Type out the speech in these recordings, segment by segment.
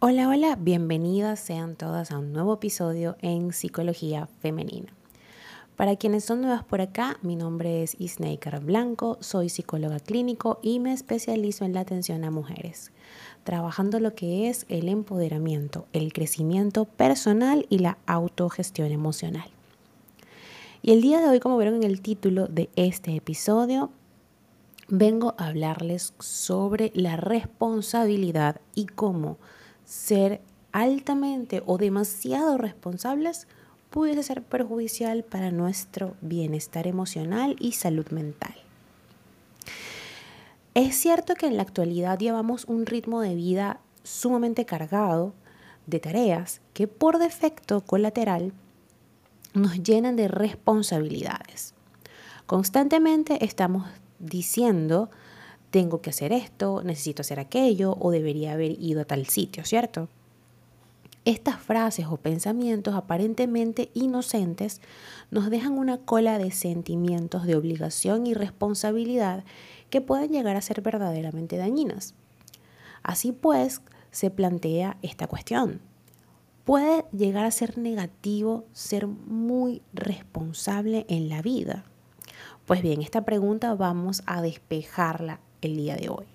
Hola, hola, bienvenidas sean todas a un nuevo episodio en Psicología Femenina. Para quienes son nuevas por acá, mi nombre es Isneikar Blanco, soy psicóloga clínico y me especializo en la atención a mujeres, trabajando lo que es el empoderamiento, el crecimiento personal y la autogestión emocional. Y el día de hoy, como vieron en el título de este episodio, vengo a hablarles sobre la responsabilidad y cómo ser altamente o demasiado responsables pudiese ser perjudicial para nuestro bienestar emocional y salud mental. Es cierto que en la actualidad llevamos un ritmo de vida sumamente cargado de tareas que por defecto colateral nos llenan de responsabilidades. Constantemente estamos diciendo tengo que hacer esto, necesito hacer aquello o debería haber ido a tal sitio, ¿cierto? Estas frases o pensamientos aparentemente inocentes nos dejan una cola de sentimientos de obligación y responsabilidad que pueden llegar a ser verdaderamente dañinas. Así pues, se plantea esta cuestión. ¿Puede llegar a ser negativo ser muy responsable en la vida? Pues bien, esta pregunta vamos a despejarla el día de hoy.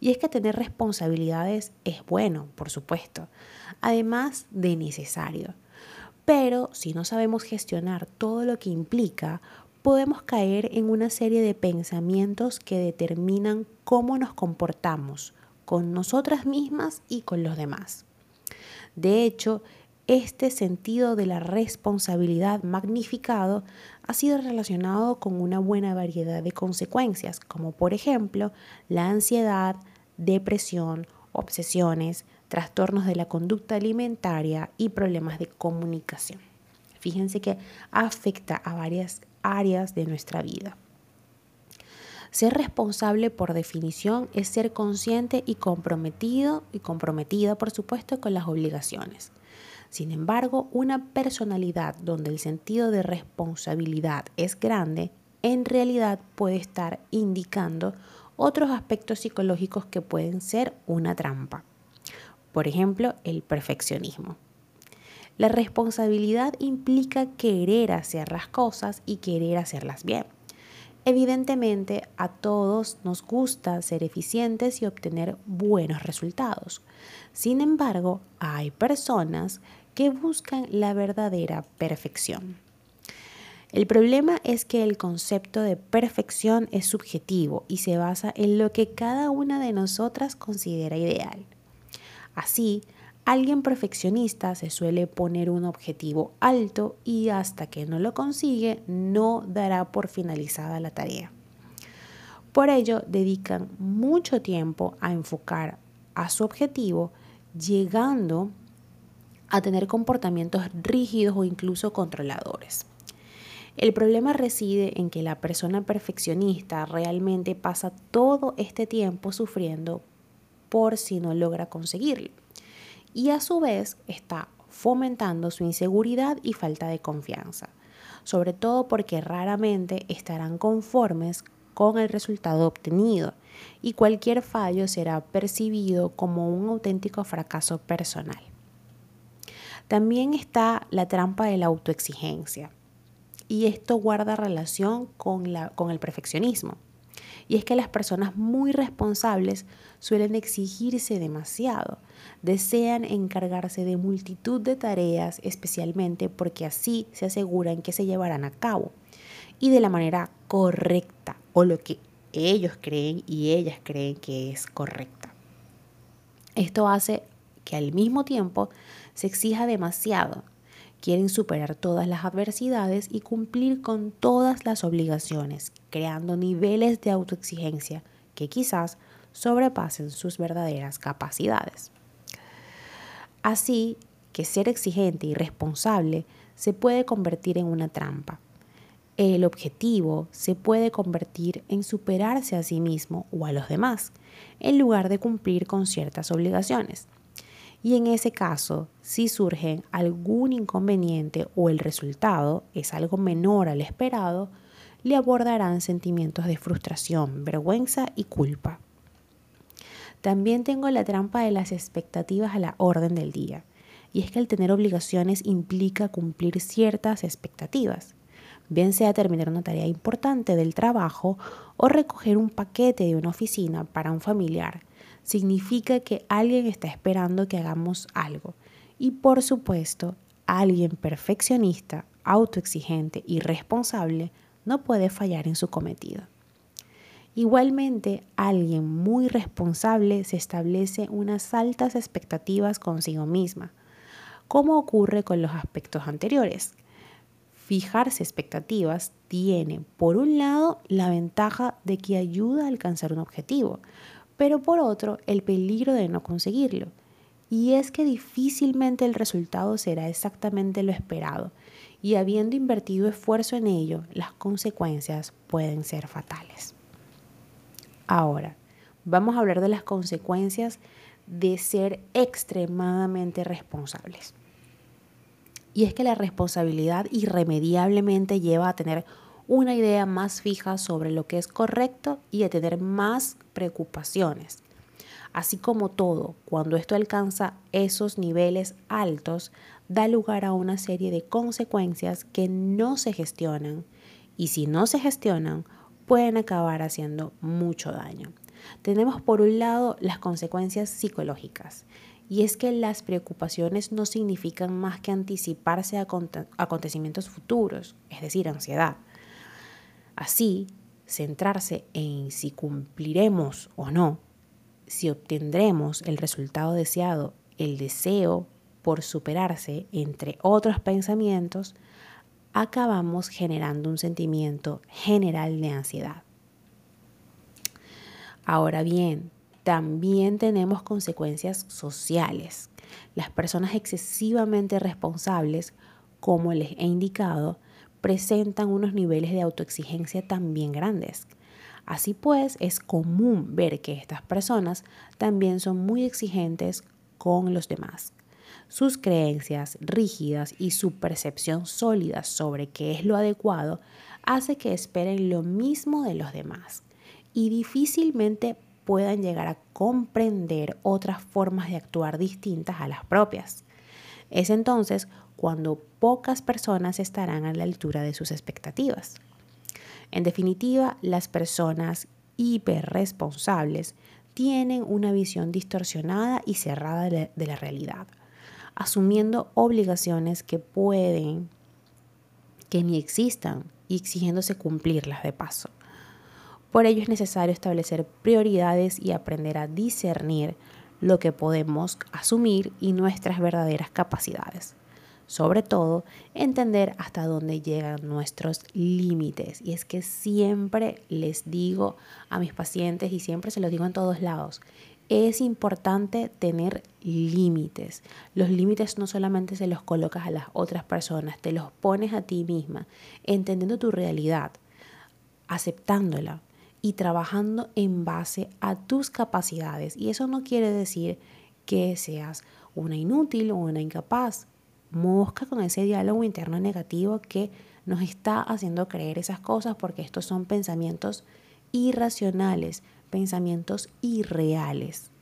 Y es que tener responsabilidades es bueno, por supuesto, además de necesario. Pero si no sabemos gestionar todo lo que implica, podemos caer en una serie de pensamientos que determinan cómo nos comportamos con nosotras mismas y con los demás. De hecho, este sentido de la responsabilidad magnificado ha sido relacionado con una buena variedad de consecuencias, como por ejemplo la ansiedad, depresión, obsesiones, trastornos de la conducta alimentaria y problemas de comunicación. Fíjense que afecta a varias áreas de nuestra vida. Ser responsable por definición es ser consciente y comprometido y comprometida, por supuesto, con las obligaciones. Sin embargo, una personalidad donde el sentido de responsabilidad es grande, en realidad puede estar indicando otros aspectos psicológicos que pueden ser una trampa. Por ejemplo, el perfeccionismo. La responsabilidad implica querer hacer las cosas y querer hacerlas bien. Evidentemente, a todos nos gusta ser eficientes y obtener buenos resultados. Sin embargo, hay personas que buscan la verdadera perfección. El problema es que el concepto de perfección es subjetivo y se basa en lo que cada una de nosotras considera ideal. Así, alguien perfeccionista se suele poner un objetivo alto y hasta que no lo consigue no dará por finalizada la tarea. Por ello, dedican mucho tiempo a enfocar a su objetivo, llegando a tener comportamientos rígidos o incluso controladores. El problema reside en que la persona perfeccionista realmente pasa todo este tiempo sufriendo por si no logra conseguirlo. Y a su vez está fomentando su inseguridad y falta de confianza, sobre todo porque raramente estarán conformes con el resultado obtenido y cualquier fallo será percibido como un auténtico fracaso personal. También está la trampa de la autoexigencia. Y esto guarda relación con, la, con el perfeccionismo. Y es que las personas muy responsables suelen exigirse demasiado. Desean encargarse de multitud de tareas, especialmente porque así se aseguran que se llevarán a cabo y de la manera correcta o lo que ellos creen y ellas creen que es correcta. Esto hace que al mismo tiempo se exija demasiado. Quieren superar todas las adversidades y cumplir con todas las obligaciones, creando niveles de autoexigencia que quizás sobrepasen sus verdaderas capacidades. Así que ser exigente y responsable se puede convertir en una trampa. El objetivo se puede convertir en superarse a sí mismo o a los demás, en lugar de cumplir con ciertas obligaciones. Y en ese caso, si surge algún inconveniente o el resultado es algo menor al esperado, le abordarán sentimientos de frustración, vergüenza y culpa. También tengo la trampa de las expectativas a la orden del día. Y es que el tener obligaciones implica cumplir ciertas expectativas, bien sea terminar una tarea importante del trabajo o recoger un paquete de una oficina para un familiar. Significa que alguien está esperando que hagamos algo. Y por supuesto, alguien perfeccionista, autoexigente y responsable no puede fallar en su cometido. Igualmente, alguien muy responsable se establece unas altas expectativas consigo misma, como ocurre con los aspectos anteriores. Fijarse expectativas tiene, por un lado, la ventaja de que ayuda a alcanzar un objetivo, pero por otro, el peligro de no conseguirlo. Y es que difícilmente el resultado será exactamente lo esperado, y habiendo invertido esfuerzo en ello, las consecuencias pueden ser fatales. Ahora, vamos a hablar de las consecuencias de ser extremadamente responsables. Y es que la responsabilidad irremediablemente lleva a tener una idea más fija sobre lo que es correcto y a tener más preocupaciones. Así como todo, cuando esto alcanza esos niveles altos, da lugar a una serie de consecuencias que no se gestionan y si no se gestionan, pueden acabar haciendo mucho daño. Tenemos por un lado las consecuencias psicológicas, y es que las preocupaciones no significan más que anticiparse a acontecimientos futuros, es decir, ansiedad. Así, centrarse en si cumpliremos o no, si obtendremos el resultado deseado, el deseo por superarse, entre otros pensamientos, acabamos generando un sentimiento general de ansiedad. Ahora bien, también tenemos consecuencias sociales. Las personas excesivamente responsables, como les he indicado, presentan unos niveles de autoexigencia también grandes. Así pues, es común ver que estas personas también son muy exigentes con los demás. Sus creencias rígidas y su percepción sólida sobre qué es lo adecuado hace que esperen lo mismo de los demás y difícilmente puedan llegar a comprender otras formas de actuar distintas a las propias. Es entonces cuando pocas personas estarán a la altura de sus expectativas. En definitiva, las personas hiperresponsables tienen una visión distorsionada y cerrada de la realidad asumiendo obligaciones que pueden, que ni existan y exigiéndose cumplirlas de paso. Por ello es necesario establecer prioridades y aprender a discernir lo que podemos asumir y nuestras verdaderas capacidades. Sobre todo, entender hasta dónde llegan nuestros límites. Y es que siempre les digo a mis pacientes y siempre se los digo en todos lados, es importante tener límites. Los límites no solamente se los colocas a las otras personas, te los pones a ti misma, entendiendo tu realidad, aceptándola y trabajando en base a tus capacidades. Y eso no quiere decir que seas una inútil o una incapaz. Mosca con ese diálogo interno negativo que nos está haciendo creer esas cosas porque estos son pensamientos irracionales pensamientos irreales.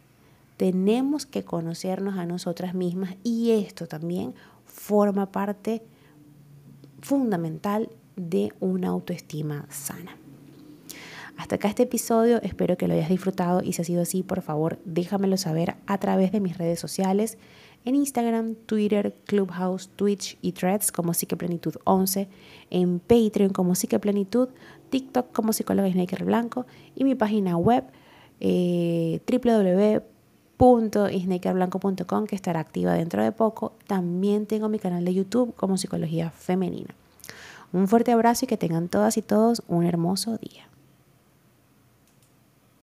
Tenemos que conocernos a nosotras mismas y esto también forma parte fundamental de una autoestima sana. Hasta acá este episodio, espero que lo hayas disfrutado y si ha sido así, por favor, déjamelo saber a través de mis redes sociales en Instagram, Twitter, Clubhouse, Twitch y Threads como Psiqueplenitud 11, en Patreon como Psiqueplenitud, TikTok como Psicóloga Snaker Blanco y mi página web eh, que estará activa dentro de poco. También tengo mi canal de YouTube como Psicología Femenina. Un fuerte abrazo y que tengan todas y todos un hermoso día.